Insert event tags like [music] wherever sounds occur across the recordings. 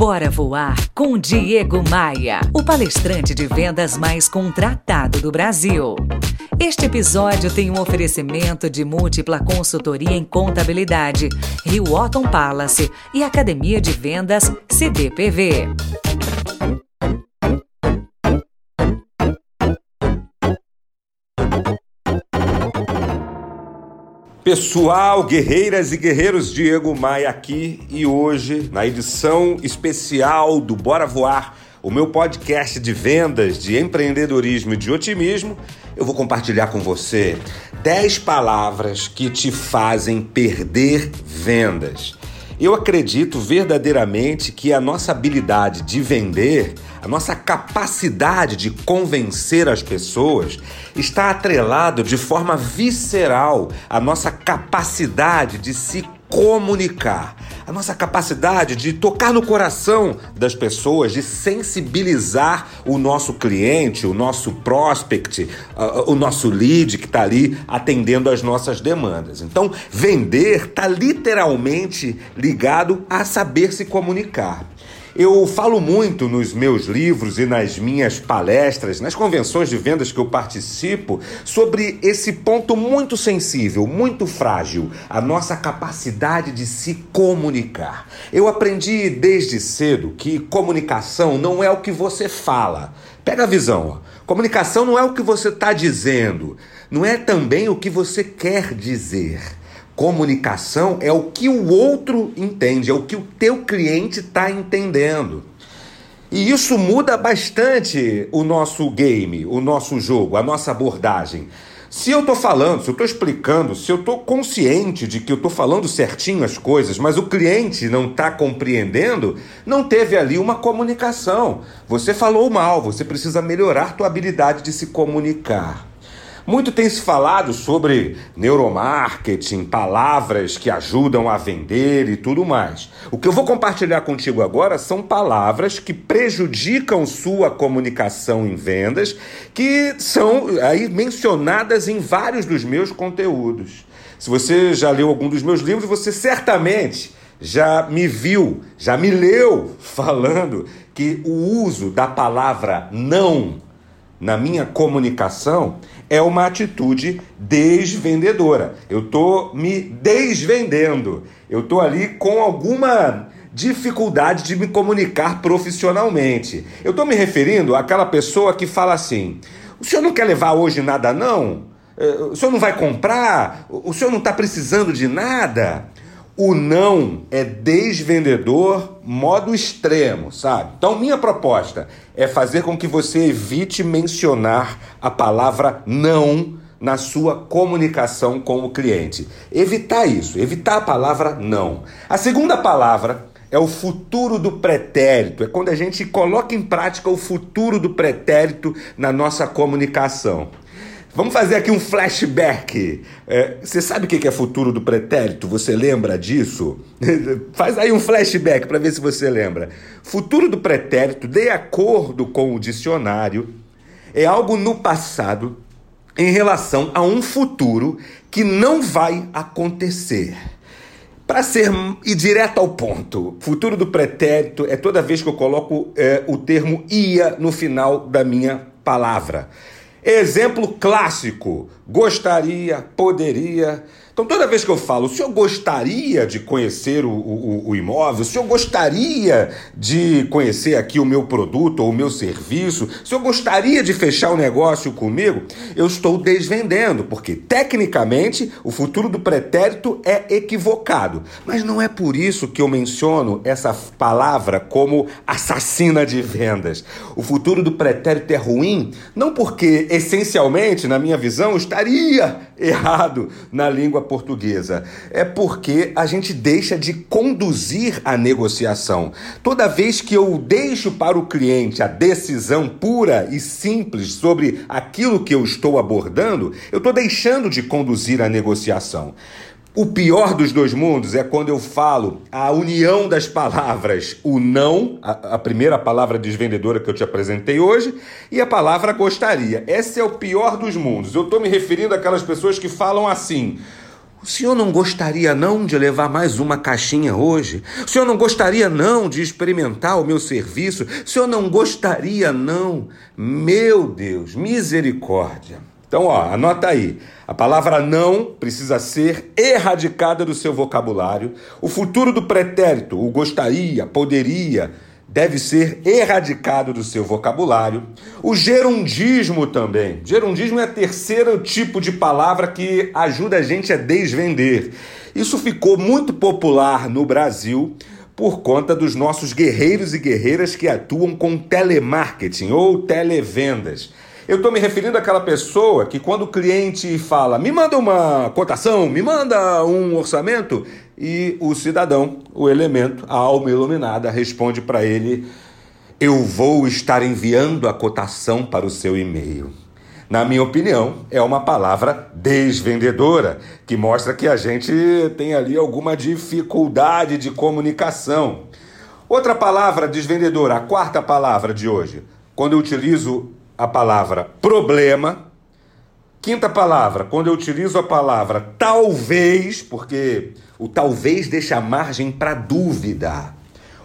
Bora Voar com Diego Maia, o palestrante de vendas mais contratado do Brasil. Este episódio tem um oferecimento de múltipla consultoria em contabilidade, Rio Otton Palace e Academia de Vendas CDPV. Pessoal, guerreiras e guerreiros, Diego Maia aqui e hoje, na edição especial do Bora Voar, o meu podcast de vendas, de empreendedorismo e de otimismo, eu vou compartilhar com você 10 palavras que te fazem perder vendas. Eu acredito verdadeiramente que a nossa habilidade de vender, a nossa capacidade de convencer as pessoas está atrelado de forma visceral à nossa capacidade de se comunicar, a nossa capacidade de tocar no coração das pessoas, de sensibilizar o nosso cliente, o nosso prospect, o nosso lead que está ali atendendo às nossas demandas. Então, vender está literalmente ligado a saber se comunicar. Eu falo muito nos meus livros e nas minhas palestras, nas convenções de vendas que eu participo, sobre esse ponto muito sensível, muito frágil, a nossa capacidade de se comunicar. Eu aprendi desde cedo que comunicação não é o que você fala. Pega a visão, ó. comunicação não é o que você está dizendo, não é também o que você quer dizer. Comunicação é o que o outro entende, é o que o teu cliente está entendendo. E isso muda bastante o nosso game, o nosso jogo, a nossa abordagem. Se eu estou falando, se eu estou explicando, se eu estou consciente de que eu estou falando certinho as coisas, mas o cliente não está compreendendo, não teve ali uma comunicação. Você falou mal, você precisa melhorar tua habilidade de se comunicar. Muito tem se falado sobre neuromarketing, palavras que ajudam a vender e tudo mais. O que eu vou compartilhar contigo agora são palavras que prejudicam sua comunicação em vendas, que são aí mencionadas em vários dos meus conteúdos. Se você já leu algum dos meus livros, você certamente já me viu, já me leu [laughs] falando que o uso da palavra não na minha comunicação é uma atitude desvendedora. Eu estou me desvendendo. Eu estou ali com alguma dificuldade de me comunicar profissionalmente. Eu estou me referindo àquela pessoa que fala assim: o senhor não quer levar hoje nada, não? Eh, o senhor não vai comprar? O senhor não está precisando de nada? O não é desvendedor modo extremo, sabe? Então, minha proposta é fazer com que você evite mencionar a palavra não na sua comunicação com o cliente. Evitar isso, evitar a palavra não. A segunda palavra é o futuro do pretérito, é quando a gente coloca em prática o futuro do pretérito na nossa comunicação. Vamos fazer aqui um flashback. É, você sabe o que é futuro do pretérito? Você lembra disso? [laughs] Faz aí um flashback para ver se você lembra. Futuro do pretérito, de acordo com o dicionário, é algo no passado em relação a um futuro que não vai acontecer. Para ser e direto ao ponto, futuro do pretérito é toda vez que eu coloco é, o termo ia no final da minha palavra. Exemplo clássico: gostaria, poderia. Então, toda vez que eu falo, o senhor gostaria de conhecer o, o, o, imóvel, o senhor gostaria de conhecer aqui o meu produto ou o meu serviço, o senhor gostaria de fechar o negócio comigo, eu estou desvendendo, porque tecnicamente o futuro do pretérito é equivocado. Mas não é por isso que eu menciono essa palavra como assassina de vendas. O futuro do pretérito é ruim, não porque essencialmente, na minha visão, estaria errado na língua portuguesa. É porque a gente deixa de conduzir a negociação. Toda vez que eu deixo para o cliente a decisão pura e simples sobre aquilo que eu estou abordando, eu estou deixando de conduzir a negociação. O pior dos dois mundos é quando eu falo a união das palavras, o não, a, a, primeira palavra desvendedora que eu te apresentei hoje, e a palavra gostaria. Esse é o pior dos mundos. Eu estou me referindo àquelas pessoas que falam assim: O senhor não gostaria não de levar mais uma caixinha hoje? O senhor não gostaria não de experimentar o meu serviço? O senhor não gostaria não? Meu Deus, misericórdia. Então, ó, anota aí. A palavra não precisa ser erradicada do seu vocabulário. O futuro do pretérito, o gostaria, poderia, deve ser erradicado do seu vocabulário. O gerundismo também. Gerundismo é terceiro tipo de palavra que ajuda a gente a desvender. Isso ficou muito popular no Brasil por conta dos nossos guerreiros e guerreiras que atuam com telemarketing ou televendas. Eu estou me referindo àquela pessoa que, quando o cliente fala, me manda uma cotação, me manda um orçamento, e o cidadão, o elemento, a alma iluminada, responde para ele: Eu vou estar enviando a cotação para o seu e-mail. Na minha opinião, é uma palavra desvendedora, que mostra que a gente tem ali alguma dificuldade de comunicação. Outra palavra desvendedora, a quarta palavra de hoje, quando eu utilizo a palavra problema. Quinta palavra, quando eu utilizo a palavra talvez, porque o talvez deixa margem para dúvida.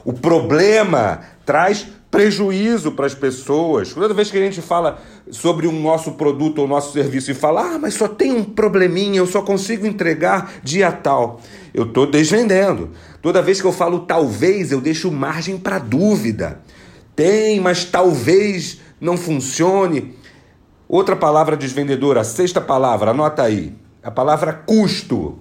O problema traz prejuízo para as pessoas. Toda vez que a gente fala sobre um nosso produto ou nosso serviço e fala, ah, mas só tem um probleminha, eu só consigo entregar dia tal. Eu estou desvendendo. Toda vez que eu falo talvez, eu deixo margem para dúvida. Tem, mas talvez não funcione. Outra palavra desvendedora, a sexta palavra, anota aí. A palavra custo,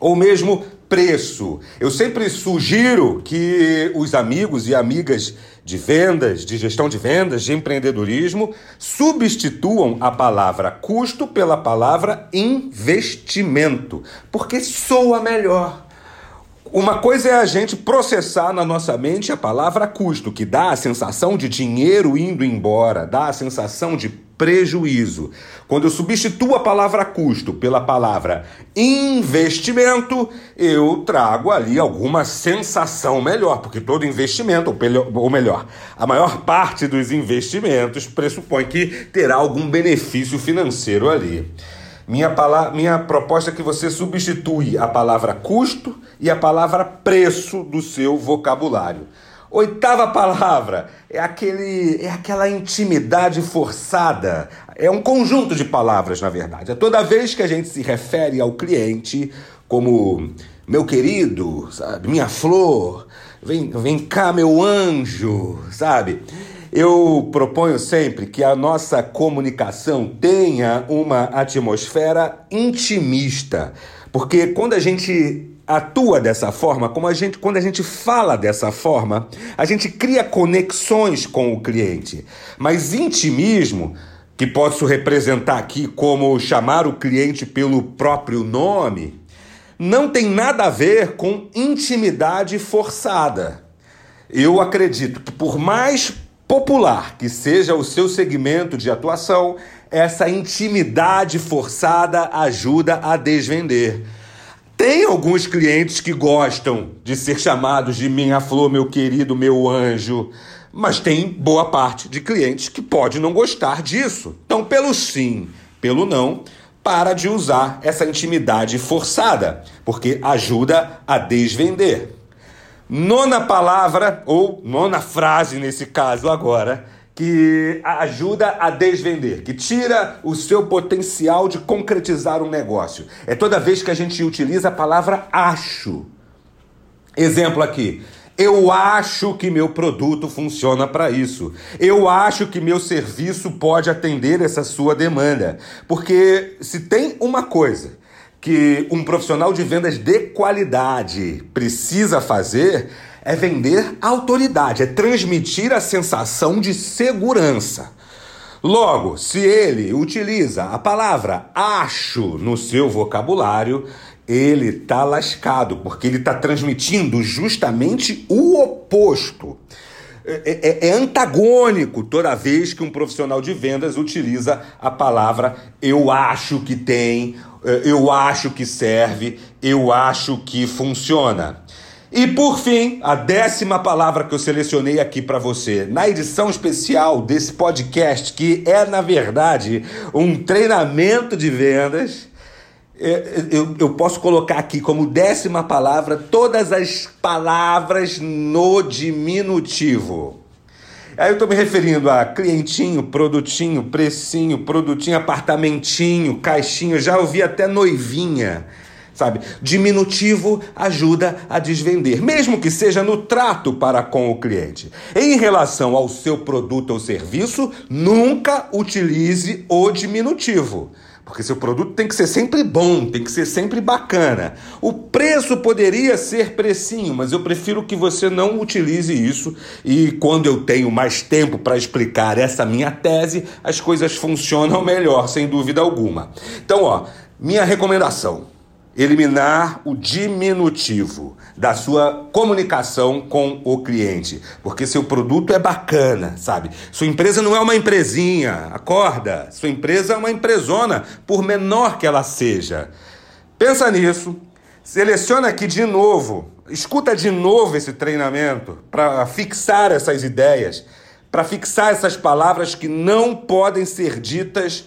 ou mesmo preço. Eu sempre sugiro que os amigos e amigas de vendas, de gestão de vendas, de empreendedorismo, substituam a palavra custo pela palavra investimento, porque soa melhor. Uma coisa é a gente processar na nossa mente a palavra custo, que dá a sensação de dinheiro indo embora, dá a sensação de prejuízo. Quando eu substituo a palavra custo pela palavra investimento, eu trago ali alguma sensação melhor, porque todo investimento, ou melhor, a maior parte dos investimentos pressupõe que terá algum benefício financeiro ali. Minha, palavra, minha proposta é que você substitui a palavra custo e a palavra preço do seu vocabulário. Oitava palavra é aquele é aquela intimidade forçada. É um conjunto de palavras, na verdade. É toda vez que a gente se refere ao cliente como meu querido, sabe, minha flor, vem, vem cá meu anjo, sabe? Eu proponho sempre que a nossa comunicação tenha uma atmosfera intimista, porque quando a gente atua dessa forma, como a gente, quando a gente fala dessa forma, a gente cria conexões com o cliente. Mas intimismo, que posso representar aqui como chamar o cliente pelo próprio nome, não tem nada a ver com intimidade forçada. Eu acredito que por mais popular que seja o seu segmento de atuação, essa intimidade forçada ajuda a desvender. Tem alguns clientes que gostam de ser chamados de minha flor, meu querido, meu anjo, mas tem boa parte de clientes que pode não gostar disso. Então, pelo sim, pelo não, para de usar essa intimidade forçada, porque ajuda a desvender. Nona palavra, ou nona frase nesse caso agora, que ajuda a desvender, que tira o seu potencial de concretizar um negócio. É toda vez que a gente utiliza a palavra acho. Exemplo aqui. Eu acho que meu produto funciona para isso. Eu acho que meu serviço pode atender essa sua demanda. Porque se tem uma coisa que um profissional de vendas de qualidade precisa fazer é vender autoridade, é transmitir a sensação de segurança. Logo, se ele utiliza a palavra acho no seu vocabulário, ele tá lascado, porque ele está transmitindo justamente o oposto. É, é, é, antagônico toda vez que um profissional de vendas utiliza a palavra eu acho que tem, é, eu acho que serve, eu acho que funciona. E por fim, a décima palavra que eu selecionei aqui para você, na edição especial desse podcast, que é na verdade um treinamento de vendas, eu, eu, posso colocar aqui como décima palavra todas as palavras no diminutivo. Aí eu estou me referindo a clientinho, produtinho, precinho, produtinho, apartamentinho, caixinho, já ouvi até noivinha sabe? Diminutivo ajuda a desvender, mesmo que seja no trato para com o cliente. Em relação ao seu produto ou serviço, nunca utilize o diminutivo. Porque seu produto tem que ser sempre bom, tem que ser sempre bacana. O preço poderia ser precinho, mas eu prefiro que você não utilize isso. E quando eu tenho mais tempo para explicar essa minha tese, as coisas funcionam melhor, sem dúvida alguma. Então, ó, minha recomendação: eliminar o diminutivo da sua comunicação com o cliente, porque seu produto é bacana, sabe? Sua empresa não é uma empresinha, acorda. Sua empresa é uma empresona, por menor que ela seja. Pensa nisso. Seleciona aqui de novo, escuta de novo esse treinamento para fixar essas ideias, para fixar essas palavras que não podem ser ditas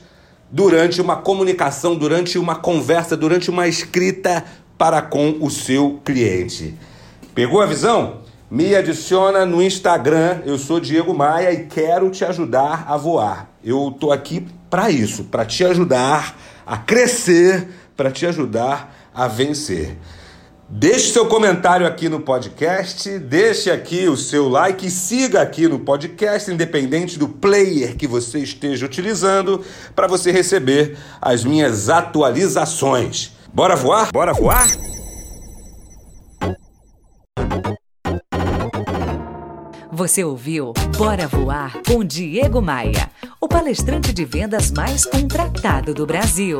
durante uma comunicação, durante uma conversa, durante uma escrita para com o seu cliente. Pegou a visão? Me adiciona no Instagram, eu sou Diego Maia e quero te ajudar a voar. Eu tô aqui para isso, para te ajudar a crescer, para te ajudar a vencer. Deixe seu comentário aqui no podcast, deixe aqui o seu like e siga aqui no podcast, independente do player que você esteja utilizando, para você receber as minhas atualizações. Bora voar? Bora voar? Você ouviu Bora Voar com Diego Maia, o palestrante de vendas mais contratado do Brasil.